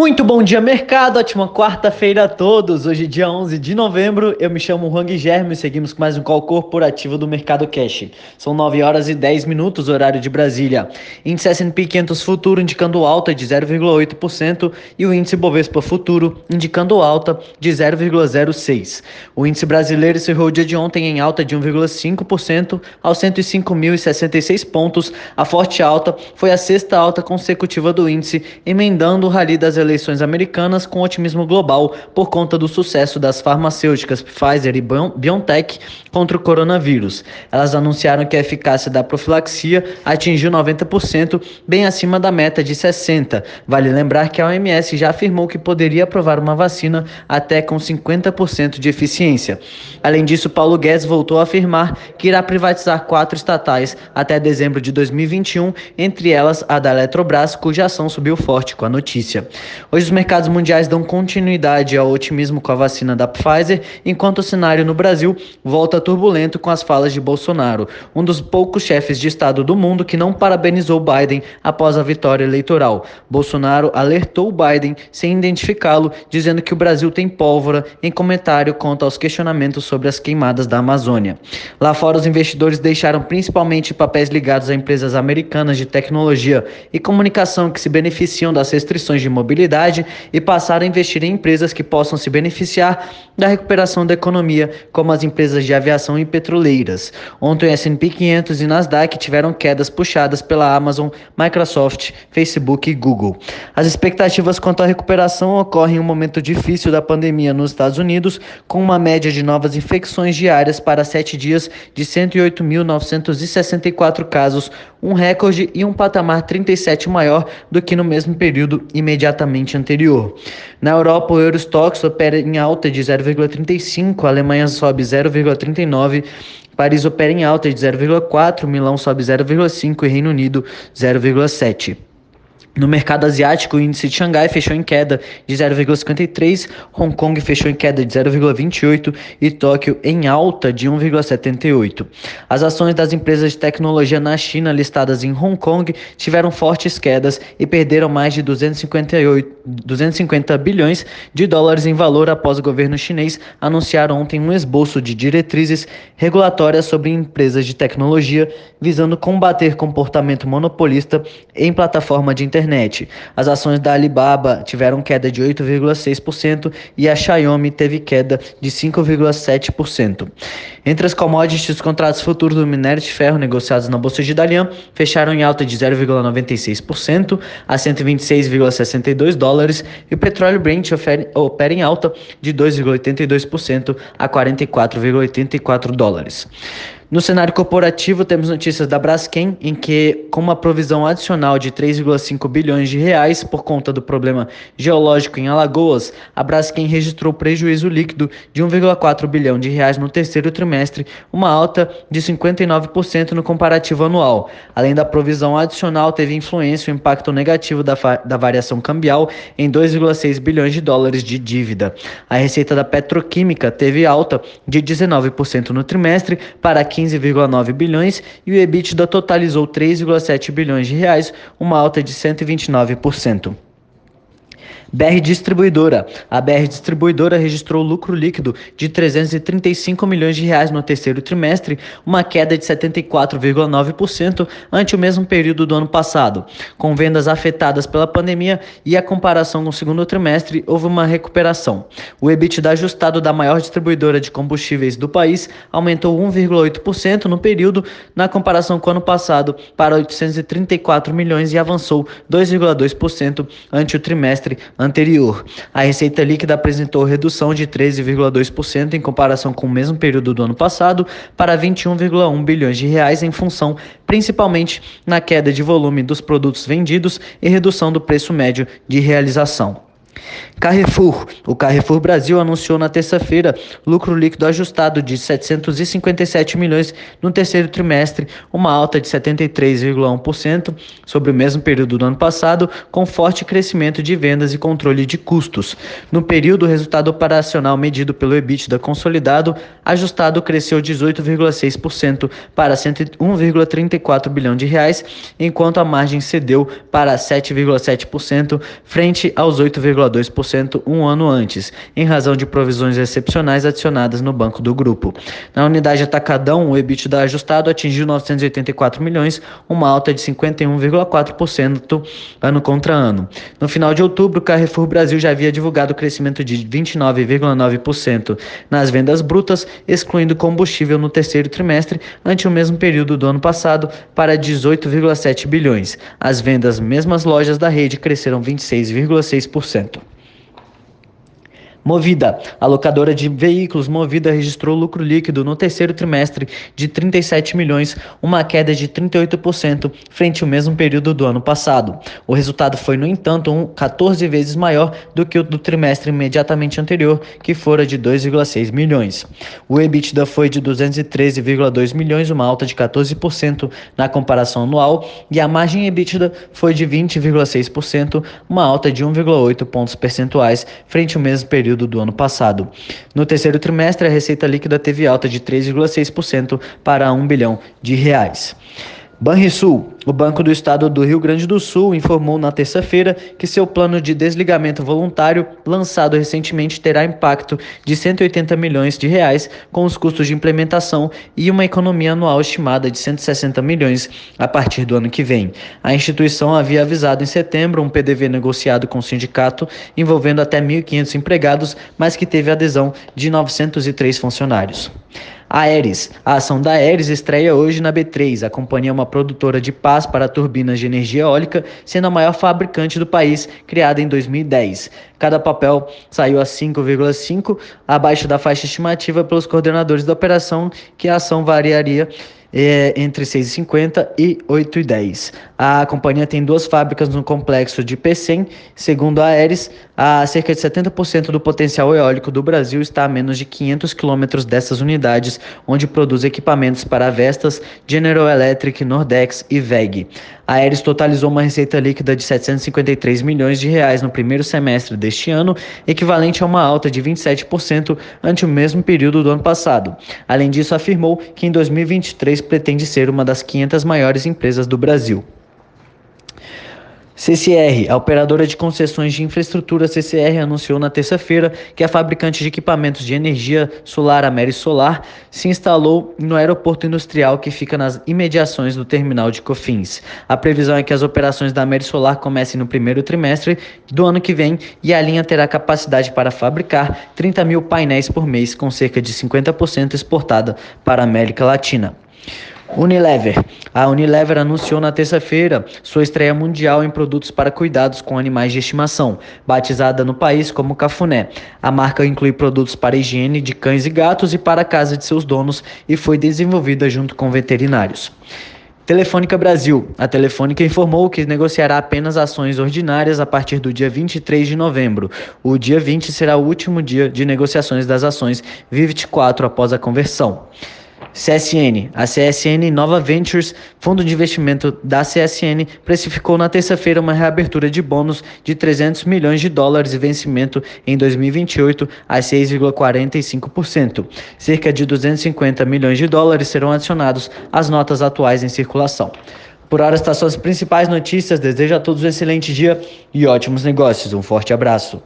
Muito bom dia, mercado. Ótima quarta-feira a todos. Hoje, dia 11 de novembro, eu me chamo Juan Germe e seguimos com mais um call corporativo do Mercado Cash. São 9 horas e 10 minutos, horário de Brasília. Índice S&P 500 Futuro indicando alta de 0,8% e o índice Bovespa Futuro indicando alta de 0,06%. O índice brasileiro encerrou o dia de ontem em alta de 1,5% aos 105.066 pontos. A forte alta foi a sexta alta consecutiva do índice, emendando o rally das eleições eleições americanas com otimismo global por conta do sucesso das farmacêuticas Pfizer e BioNTech contra o coronavírus. Elas anunciaram que a eficácia da profilaxia atingiu 90%, bem acima da meta de 60%. Vale lembrar que a OMS já afirmou que poderia aprovar uma vacina até com 50% de eficiência. Além disso, Paulo Guedes voltou a afirmar que irá privatizar quatro estatais até dezembro de 2021, entre elas a da Eletrobras, cuja ação subiu forte com a notícia. Hoje os mercados mundiais dão continuidade ao otimismo com a vacina da Pfizer, enquanto o cenário no Brasil volta turbulento com as falas de Bolsonaro, um dos poucos chefes de Estado do mundo que não parabenizou Biden após a vitória eleitoral. Bolsonaro alertou Biden sem identificá-lo, dizendo que o Brasil tem pólvora em comentário quanto aos questionamentos sobre as queimadas da Amazônia. Lá fora, os investidores deixaram principalmente papéis ligados a empresas americanas de tecnologia e comunicação que se beneficiam das restrições de mobilidade e passar a investir em empresas que possam se beneficiar da recuperação da economia, como as empresas de aviação e petroleiras. Ontem S&P 500 e Nasdaq tiveram quedas puxadas pela Amazon, Microsoft, Facebook e Google. As expectativas quanto à recuperação ocorrem em um momento difícil da pandemia nos Estados Unidos, com uma média de novas infecções diárias para sete dias de 108.964 casos, um recorde e um patamar 37 maior do que no mesmo período imediatamente anterior. Na Europa, o Eurostox opera em alta de 0,35, a Alemanha sobe 0,39, Paris opera em alta de 0,4, Milão sobe 0,5 e Reino Unido 0,7. No mercado asiático, o índice de Xangai fechou em queda de 0,53, Hong Kong fechou em queda de 0,28 e Tóquio em alta de 1,78. As ações das empresas de tecnologia na China listadas em Hong Kong tiveram fortes quedas e perderam mais de 258, 250 bilhões de dólares em valor após o governo chinês anunciar ontem um esboço de diretrizes regulatórias sobre empresas de tecnologia visando combater comportamento monopolista em plataforma de internet internet. As ações da Alibaba tiveram queda de 8,6% e a Xiaomi teve queda de 5,7%. Entre as commodities, os contratos futuros do minério de ferro negociados na Bolsa de Dalian fecharam em alta de 0,96% a 126,62 dólares e o petróleo Brent opera em alta de 2,82% a 44,84 dólares. No cenário corporativo, temos notícias da Braskem, em que, com uma provisão adicional de 3,5 bilhões de reais por conta do problema geológico em Alagoas, a Braskem registrou prejuízo líquido de 1,4 bilhão de reais no terceiro trimestre, uma alta de 59% no comparativo anual. Além da provisão adicional, teve influência o impacto negativo da, da variação cambial em 2,6 bilhões de dólares de dívida. A receita da petroquímica teve alta de 19% no trimestre para 15 15,9 bilhões e o EBITDA totalizou 3,7 bilhões de reais, uma alta de 129%. BR Distribuidora. A BR Distribuidora registrou lucro líquido de 335 milhões de reais no terceiro trimestre, uma queda de 74,9% ante o mesmo período do ano passado. Com vendas afetadas pela pandemia e a comparação com o segundo trimestre, houve uma recuperação. O EBITDA ajustado da maior distribuidora de combustíveis do país aumentou 1,8% no período, na comparação com o ano passado, para 834 milhões e avançou 2,2% ante o trimestre anterior. A receita líquida apresentou redução de 13,2% em comparação com o mesmo período do ano passado para 21,1 bilhões de reais em função principalmente na queda de volume dos produtos vendidos e redução do preço médio de realização. Carrefour. O Carrefour Brasil anunciou na terça-feira lucro líquido ajustado de 757 milhões no terceiro trimestre, uma alta de 73,1% sobre o mesmo período do ano passado, com forte crescimento de vendas e controle de custos. No período, o resultado operacional medido pelo EBITDA consolidado ajustado cresceu 18,6% para 101,34 bilhão de reais, enquanto a margem cedeu para 7,7% frente aos 8,2% um ano antes, em razão de provisões excepcionais adicionadas no banco do grupo. Na unidade Atacadão, o EBITDA ajustado atingiu 984 milhões, uma alta de 51,4% ano contra ano. No final de outubro, Carrefour Brasil já havia divulgado o crescimento de 29,9% nas vendas brutas, excluindo combustível no terceiro trimestre, ante o mesmo período do ano passado, para 18,7 bilhões. As vendas mesmas lojas da rede cresceram 26,6%. Movida. A locadora de veículos Movida registrou lucro líquido no terceiro trimestre de 37 milhões, uma queda de 38% frente ao mesmo período do ano passado. O resultado foi, no entanto, um 14 vezes maior do que o do trimestre imediatamente anterior, que fora de 2,6 milhões. O EBITDA foi de 213,2 milhões, uma alta de 14% na comparação anual, e a margem EBITDA foi de 20,6%, uma alta de 1,8 pontos percentuais frente ao mesmo período período do ano passado. No terceiro trimestre, a receita líquida teve alta de 3,6% para 1 bilhão de reais. Banrisul, o Banco do Estado do Rio Grande do Sul, informou na terça-feira que seu plano de desligamento voluntário, lançado recentemente, terá impacto de 180 milhões de reais com os custos de implementação e uma economia anual estimada de 160 milhões a partir do ano que vem. A instituição havia avisado em setembro um PDV negociado com o sindicato envolvendo até 1.500 empregados, mas que teve adesão de 903 funcionários. Aeres. A ação da Aeres estreia hoje na B3. A companhia é uma produtora de pás para turbinas de energia eólica, sendo a maior fabricante do país, criada em 2010. Cada papel saiu a 5,5, abaixo da faixa estimativa pelos coordenadores da operação, que a ação variaria é, entre 6,50 e 8,10. A companhia tem duas fábricas no complexo de Pecém. Segundo a Aeres, a cerca de 70% do potencial eólico do Brasil está a menos de 500 quilômetros dessas unidades, onde produz equipamentos para Vestas, General Electric, Nordex e VEG. A Aeres totalizou uma receita líquida de 753 milhões de reais no primeiro semestre deste ano, equivalente a uma alta de 27% ante o mesmo período do ano passado. Além disso, afirmou que em 2023 pretende ser uma das 500 maiores empresas do Brasil. CCR, a operadora de concessões de infraestrutura CCR, anunciou na terça-feira que a fabricante de equipamentos de energia solar Ameri Solar se instalou no aeroporto industrial que fica nas imediações do terminal de Cofins. A previsão é que as operações da Ameri Solar comecem no primeiro trimestre do ano que vem e a linha terá capacidade para fabricar 30 mil painéis por mês, com cerca de 50% exportada para a América Latina. Unilever. A Unilever anunciou na terça-feira sua estreia mundial em produtos para cuidados com animais de estimação, batizada no país como Cafuné. A marca inclui produtos para higiene de cães e gatos e para a casa de seus donos e foi desenvolvida junto com veterinários. Telefônica Brasil. A Telefônica informou que negociará apenas ações ordinárias a partir do dia 23 de novembro. O dia 20 será o último dia de negociações das ações Vivid 4 após a conversão. CSN. A CSN Nova Ventures, fundo de investimento da CSN, precificou na terça-feira uma reabertura de bônus de 300 milhões de dólares e vencimento em 2028 a 6,45%. Cerca de 250 milhões de dólares serão adicionados às notas atuais em circulação. Por hora, estas são as principais notícias. Desejo a todos um excelente dia e ótimos negócios. Um forte abraço.